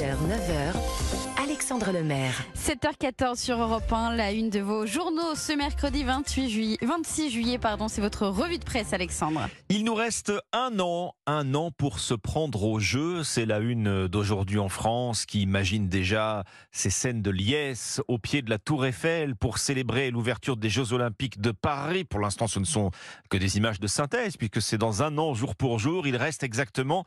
6h, 9h, Alexandre Lemaire. 7h14 sur Europe 1, la une de vos journaux ce mercredi 28 juillet, 26 juillet, pardon, c'est votre revue de presse, Alexandre. Il nous reste un an, un an pour se prendre au jeu. C'est la une d'aujourd'hui en France qui imagine déjà ces scènes de liesse au pied de la Tour Eiffel pour célébrer l'ouverture des Jeux Olympiques de Paris. Pour l'instant, ce ne sont que des images de synthèse puisque c'est dans un an, jour pour jour. Il reste exactement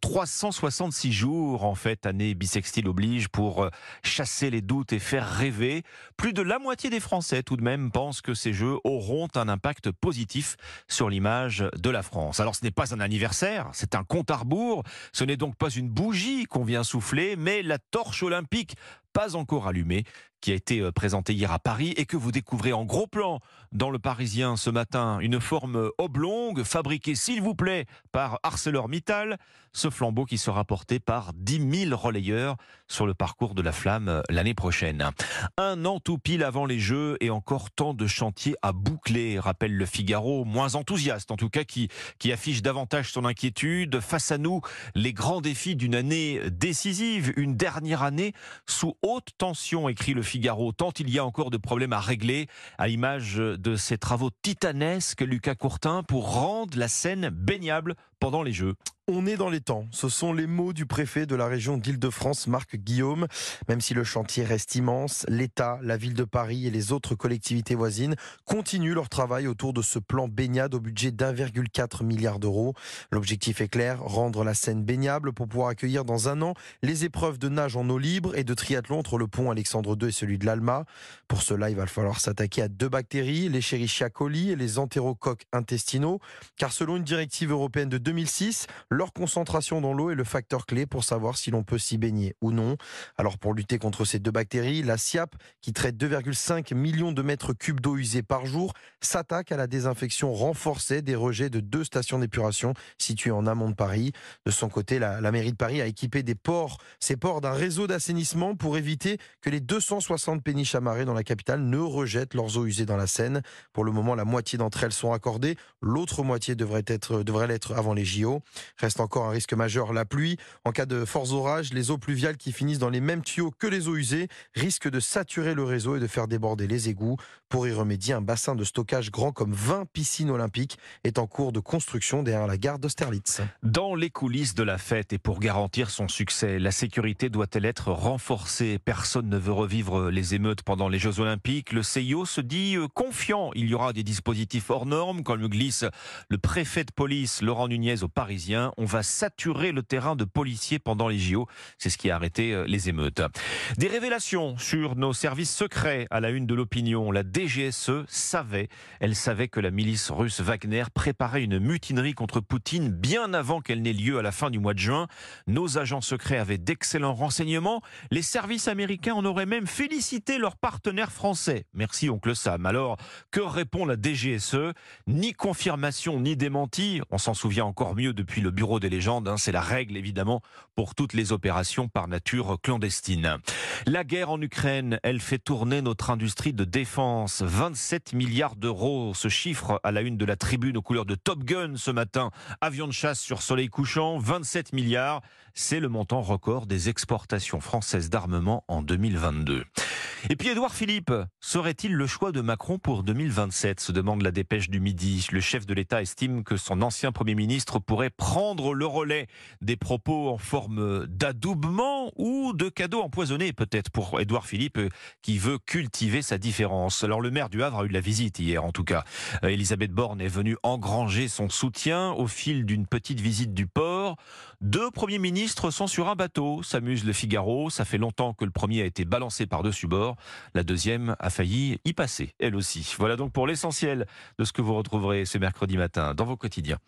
366 euh, jours, en fait, année bisextile oblige pour euh, chasser les doutes et faire rêver. Plus de la moitié des Français, tout de même, pensent que ces Jeux auront un impact positif sur l'image de la France. Alors ce n'est pas un anniversaire, c'est un compte à rebours. Ce n'est donc pas une bougie qu'on vient souffler, mais la torche olympique pas encore allumée qui a été euh, présentée hier à Paris et que vous découvrez en gros plan dans le Parisien ce matin. Une forme oblongue fabriquée, s'il vous plaît, par ArcelorMittal. Ce flambeau qui sera porté par 10 000 relayeurs sur le parcours de la flamme euh, l'année prochaine. Un an tout pile avant les Jeux et encore tant de chantiers à boucler, rappelle le Figaro, moins enthousiaste en tout cas, qui, qui affiche davantage son inquiétude. Face à nous, les grands défis d'une année décisive, une dernière année sous haute tension, écrit le Figaro, tant il y a encore de problèmes à régler, à l'image de ces travaux titanesques, Lucas Courtin, pour rendre la scène baignable pendant les Jeux. On est dans les temps. Ce sont les mots du préfet de la région d'Île-de-France, Marc Guillaume. Même si le chantier reste immense, l'État, la ville de Paris et les autres collectivités voisines continuent leur travail autour de ce plan baignade au budget d'1,4 milliard d'euros. L'objectif est clair, rendre la Seine baignable pour pouvoir accueillir dans un an les épreuves de nage en eau libre et de triathlon entre le pont Alexandre II et celui de l'Alma. Pour cela, il va falloir s'attaquer à deux bactéries, les Escherichia coli et les entérocoques intestinaux, car selon une directive européenne de 2006, leur concentration dans l'eau est le facteur clé pour savoir si l'on peut s'y baigner ou non. Alors pour lutter contre ces deux bactéries, la SIAP, qui traite 2,5 millions de mètres cubes d'eau usée par jour, s'attaque à la désinfection renforcée des rejets de deux stations d'épuration situées en amont de Paris. De son côté, la, mairie de Paris a équipé des ports, ces ports d'un réseau d'assainissement pour éviter que les 260 péniches amarrées dans la capitale ne rejettent leurs eaux usées dans la Seine. Pour le moment, la moitié d'entre elles sont accordées. L'autre moitié devrait devrait l'être avant les JO. Reste encore un risque majeur, la pluie. En cas de forts orages, les eaux pluviales qui finissent dans les mêmes tuyaux que les eaux usées risquent de saturer le réseau et de faire déborder les égouts. Pour y remédier, un bassin de stockage grand comme 20 piscines olympiques est en cours de construction derrière la gare d'Austerlitz. Dans les coulisses de la fête et pour garantir son succès, la sécurité doit-elle être renforcée? Personne ne veut revivre les émeutes pendant les Jeux Olympiques. Le CIO se dit euh, confiant. Il y aura des dispositifs hors normes, comme le glisse le préfet de police Laurent Nunez aux Parisiens. On va saturer le terrain de policiers pendant les JO. C'est ce qui a arrêté euh, les émeutes. Des révélations sur nos services secrets à la une de l'opinion. La DGSE savait, elle savait que la milice russe Wagner préparait une mutinerie contre Poutine bien avant qu'elle n'ait lieu à la fin du mois de juin. Nos agents secrets avaient d'excellents renseignements. Les services américains en auraient même félicité leurs partenaires français. Merci oncle Sam. Alors, que répond la DGSE Ni confirmation ni démenti. On s'en souvient encore mieux depuis le bureau des légendes. Hein. C'est la règle évidemment pour toutes les opérations par nature clandestine. La guerre en Ukraine, elle fait tourner notre industrie de défense. 27 milliards d'euros, ce chiffre à la une de la tribune aux couleurs de Top Gun ce matin. Avion de chasse sur soleil couchant, 27 milliards. C'est le montant record des exportations françaises d'armement en 2022. Et puis Édouard Philippe, serait-il le choix de Macron pour 2027 se demande la dépêche du midi. Le chef de l'État estime que son ancien Premier ministre pourrait prendre le relais des propos en forme d'adoubement ou de cadeau empoisonné peut-être pour Édouard Philippe qui veut cultiver sa différence. Alors le maire du Havre a eu de la visite hier en tout cas. Euh, Elisabeth Borne est venue engranger son soutien au fil d'une petite visite du port. Deux premiers ministres sont sur un bateau, s'amuse le Figaro. Ça fait longtemps que le premier a été balancé par-dessus bord. La deuxième a failli y passer, elle aussi. Voilà donc pour l'essentiel de ce que vous retrouverez ce mercredi matin dans vos quotidiens.